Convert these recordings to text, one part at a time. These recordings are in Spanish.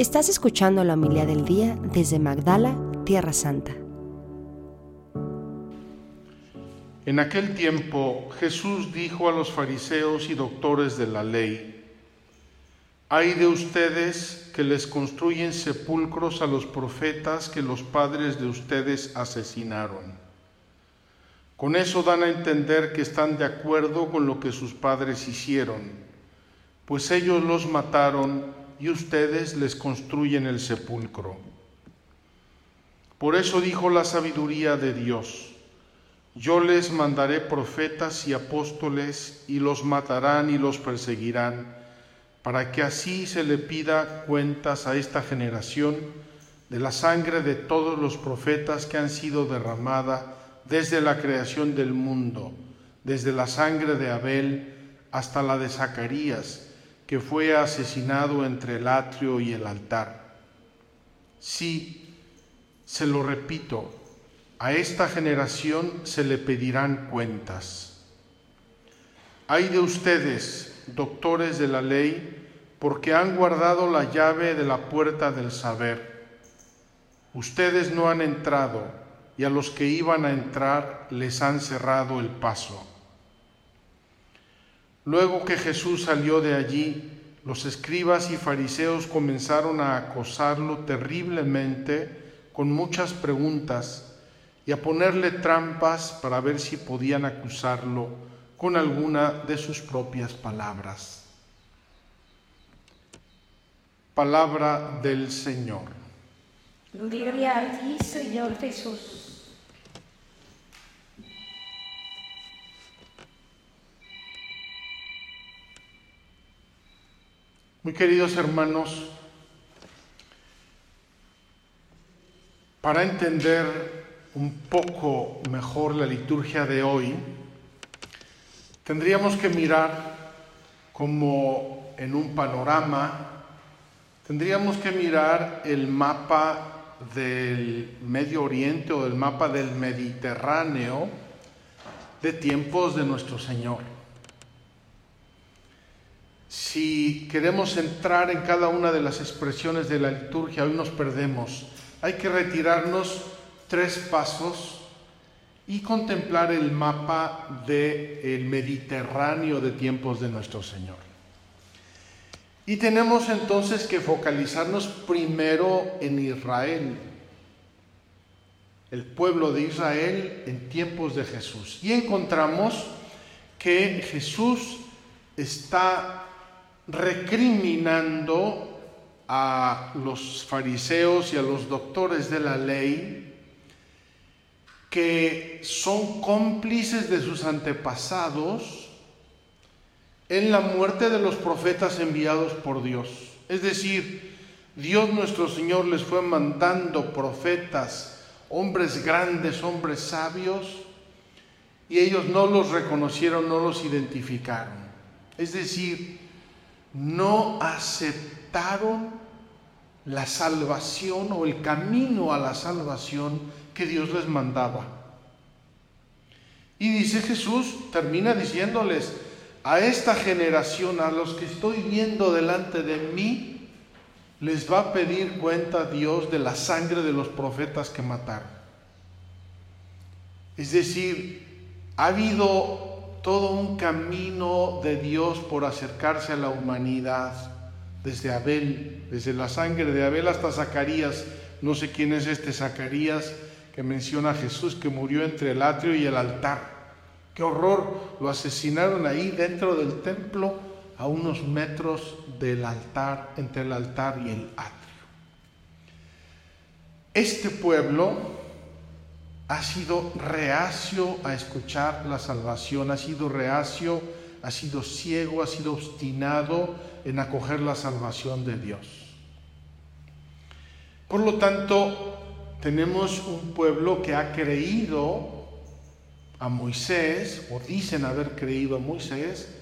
Estás escuchando la humildad del día desde Magdala, Tierra Santa. En aquel tiempo Jesús dijo a los fariseos y doctores de la ley, hay de ustedes que les construyen sepulcros a los profetas que los padres de ustedes asesinaron. Con eso dan a entender que están de acuerdo con lo que sus padres hicieron, pues ellos los mataron y ustedes les construyen el sepulcro. Por eso dijo la sabiduría de Dios, yo les mandaré profetas y apóstoles y los matarán y los perseguirán, para que así se le pida cuentas a esta generación de la sangre de todos los profetas que han sido derramada desde la creación del mundo, desde la sangre de Abel hasta la de Zacarías, que fue asesinado entre el atrio y el altar. Sí, se lo repito, a esta generación se le pedirán cuentas. Hay de ustedes, doctores de la ley, porque han guardado la llave de la puerta del saber. Ustedes no han entrado y a los que iban a entrar les han cerrado el paso. Luego que Jesús salió de allí, los escribas y fariseos comenzaron a acosarlo terriblemente con muchas preguntas y a ponerle trampas para ver si podían acusarlo con alguna de sus propias palabras. Palabra del Señor. Gloria a ti, Señor Jesús. Muy queridos hermanos, para entender un poco mejor la liturgia de hoy, tendríamos que mirar como en un panorama, tendríamos que mirar el mapa del Medio Oriente o el mapa del Mediterráneo de tiempos de nuestro Señor. Si queremos entrar en cada una de las expresiones de la liturgia, hoy nos perdemos. Hay que retirarnos tres pasos y contemplar el mapa del Mediterráneo de tiempos de nuestro Señor. Y tenemos entonces que focalizarnos primero en Israel, el pueblo de Israel en tiempos de Jesús. Y encontramos que Jesús está recriminando a los fariseos y a los doctores de la ley que son cómplices de sus antepasados en la muerte de los profetas enviados por Dios. Es decir, Dios nuestro Señor les fue mandando profetas, hombres grandes, hombres sabios, y ellos no los reconocieron, no los identificaron. Es decir, no aceptaron la salvación o el camino a la salvación que Dios les mandaba. Y dice Jesús, termina diciéndoles, a esta generación, a los que estoy viendo delante de mí, les va a pedir cuenta Dios de la sangre de los profetas que mataron. Es decir, ha habido todo un camino de Dios por acercarse a la humanidad, desde Abel, desde la sangre de Abel hasta Zacarías. No sé quién es este Zacarías, que menciona a Jesús que murió entre el atrio y el altar. Qué horror, lo asesinaron ahí dentro del templo a unos metros del altar, entre el altar y el atrio. Este pueblo ha sido reacio a escuchar la salvación, ha sido reacio, ha sido ciego, ha sido obstinado en acoger la salvación de Dios. Por lo tanto, tenemos un pueblo que ha creído a Moisés, o dicen haber creído a Moisés,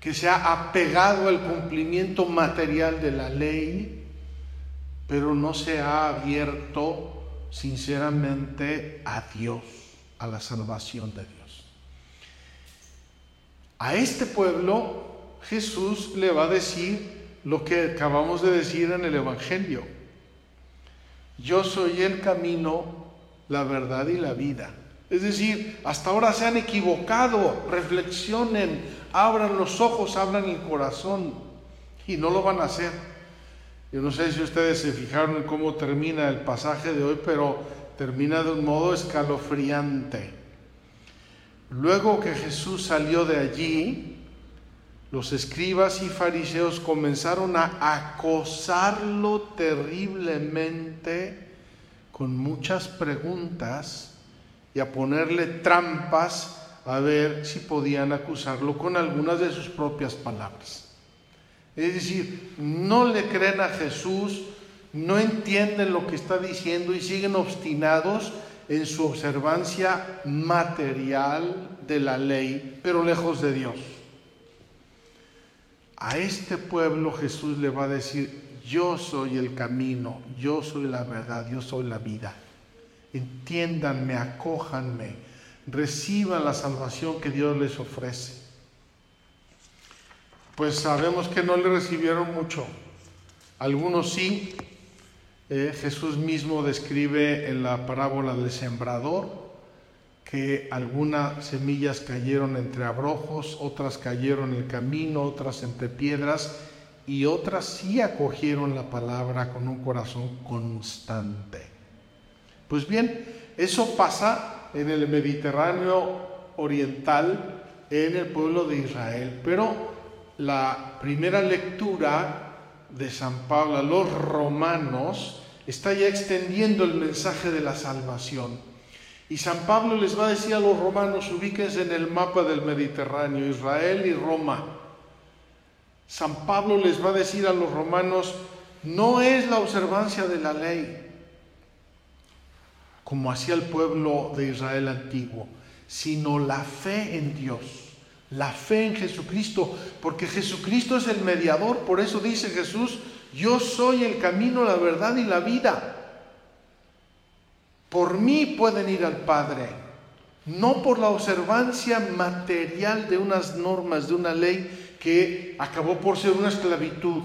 que se ha apegado al cumplimiento material de la ley, pero no se ha abierto sinceramente a Dios, a la salvación de Dios. A este pueblo Jesús le va a decir lo que acabamos de decir en el Evangelio. Yo soy el camino, la verdad y la vida. Es decir, hasta ahora se han equivocado, reflexionen, abran los ojos, abran el corazón y no lo van a hacer. Yo no sé si ustedes se fijaron en cómo termina el pasaje de hoy, pero termina de un modo escalofriante. Luego que Jesús salió de allí, los escribas y fariseos comenzaron a acosarlo terriblemente con muchas preguntas y a ponerle trampas a ver si podían acusarlo con algunas de sus propias palabras. Es decir, no le creen a Jesús, no entienden lo que está diciendo y siguen obstinados en su observancia material de la ley, pero lejos de Dios. A este pueblo Jesús le va a decir, yo soy el camino, yo soy la verdad, yo soy la vida. Entiéndanme, acójanme, reciban la salvación que Dios les ofrece. Pues sabemos que no le recibieron mucho. Algunos sí. Eh, Jesús mismo describe en la parábola del sembrador que algunas semillas cayeron entre abrojos, otras cayeron en el camino, otras entre piedras y otras sí acogieron la palabra con un corazón constante. Pues bien, eso pasa en el Mediterráneo oriental, en el pueblo de Israel, pero la primera lectura de San Pablo a los romanos está ya extendiendo el mensaje de la salvación. Y San Pablo les va a decir a los romanos, ubíquense en el mapa del Mediterráneo, Israel y Roma. San Pablo les va a decir a los romanos, no es la observancia de la ley, como hacía el pueblo de Israel antiguo, sino la fe en Dios, la fe en Jesucristo, porque Jesucristo es el mediador, por eso dice Jesús, yo soy el camino, la verdad y la vida. Por mí pueden ir al Padre, no por la observancia material de unas normas, de una ley que acabó por ser una esclavitud,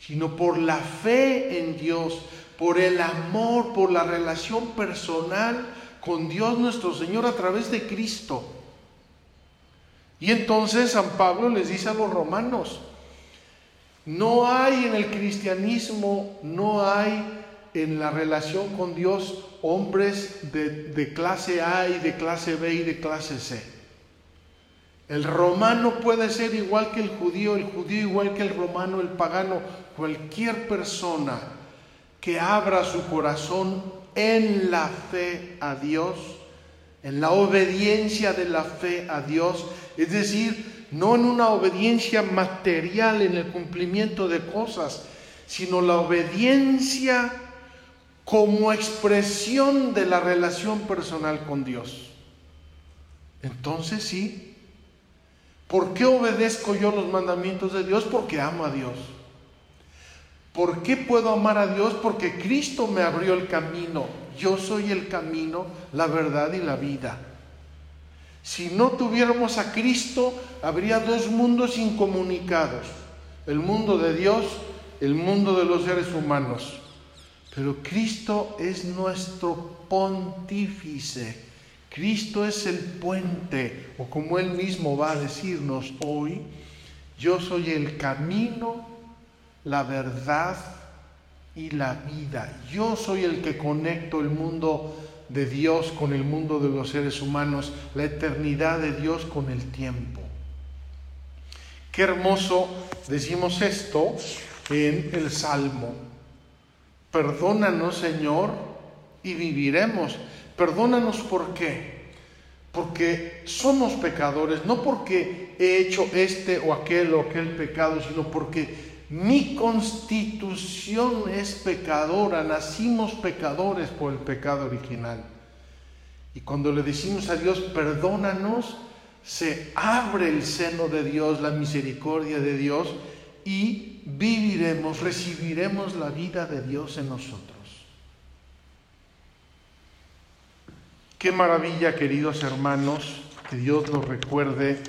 sino por la fe en Dios, por el amor, por la relación personal con Dios nuestro Señor a través de Cristo. Y entonces San Pablo les dice a los romanos, no hay en el cristianismo, no hay en la relación con Dios hombres de, clase A y de clase B y de clase C. El romano puede ser igual que el judío, el judío igual que el romano, el pagano, cualquier persona que abra su corazón en la fe a Dios, en la obediencia de la fe a Dios, es decir, no en una obediencia material en el cumplimiento de cosas, sino la obediencia como expresión de la relación personal con Dios. Entonces sí, ¿por qué obedezco yo los mandamientos de Dios? Porque amo a Dios. ¿Por qué puedo amar a Dios? Porque Cristo me abrió el camino. Yo soy el camino, la verdad y la vida. Si no tuviéramos a Cristo, habría dos mundos incomunicados. El mundo de Dios, el mundo de los seres humanos. Pero Cristo es nuestro pontífice. Cristo es el puente, o como Él mismo va a decirnos hoy, yo soy el camino, la verdad y la vida. Yo soy el que conecto el mundo de Dios con el mundo de los seres humanos, la eternidad de Dios con el tiempo. Qué hermoso decimos esto en el Salmo. Perdónanos, Señor, y viviremos. Perdónanos por qué. Porque somos pecadores, no porque he hecho este o aquel o aquel pecado, sino porque mi constitución es pecadora, nacimos pecadores por el pecado original. Y cuando le decimos a Dios, perdónanos, se abre el seno de Dios, la misericordia de Dios, y viviremos, recibiremos la vida de Dios en nosotros. Qué maravilla, queridos hermanos, que Dios nos recuerde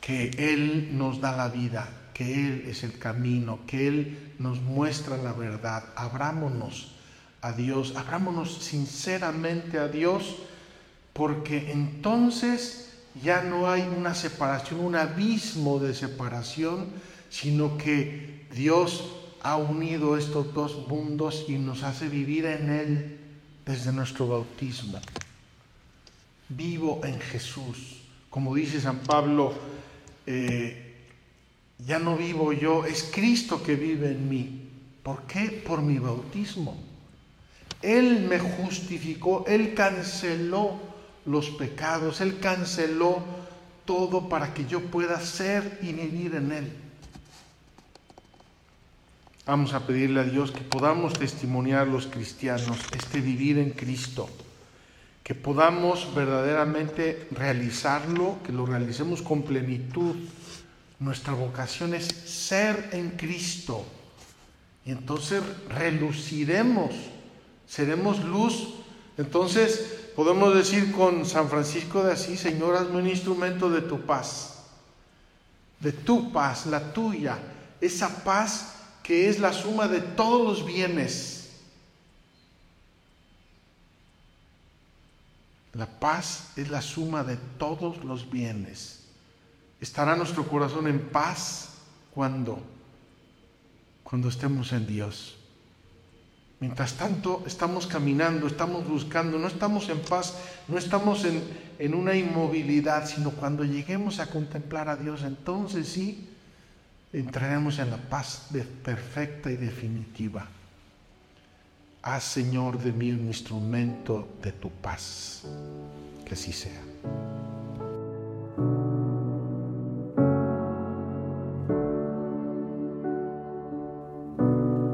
que Él nos da la vida, que Él es el camino, que Él nos muestra la verdad. Abrámonos a Dios, abrámonos sinceramente a Dios, porque entonces ya no hay una separación, un abismo de separación, sino que Dios ha unido estos dos mundos y nos hace vivir en Él desde nuestro bautismo. Vivo en Jesús. Como dice San Pablo, eh, ya no vivo yo, es Cristo que vive en mí. ¿Por qué? Por mi bautismo. Él me justificó, Él canceló los pecados, Él canceló todo para que yo pueda ser y vivir en Él. Vamos a pedirle a Dios que podamos testimoniar los cristianos este vivir en Cristo, que podamos verdaderamente realizarlo, que lo realicemos con plenitud. Nuestra vocación es ser en Cristo y entonces reluciremos, seremos luz. Entonces podemos decir con San Francisco de Asís, Señor, hazme un instrumento de tu paz, de tu paz, la tuya, esa paz que es la suma de todos los bienes. La paz es la suma de todos los bienes. ¿Estará nuestro corazón en paz cuando? Cuando estemos en Dios. Mientras tanto, estamos caminando, estamos buscando, no estamos en paz, no estamos en, en una inmovilidad, sino cuando lleguemos a contemplar a Dios, entonces sí, entraremos en la paz perfecta y definitiva. Haz, Señor, de mí un instrumento de tu paz. Que así sea.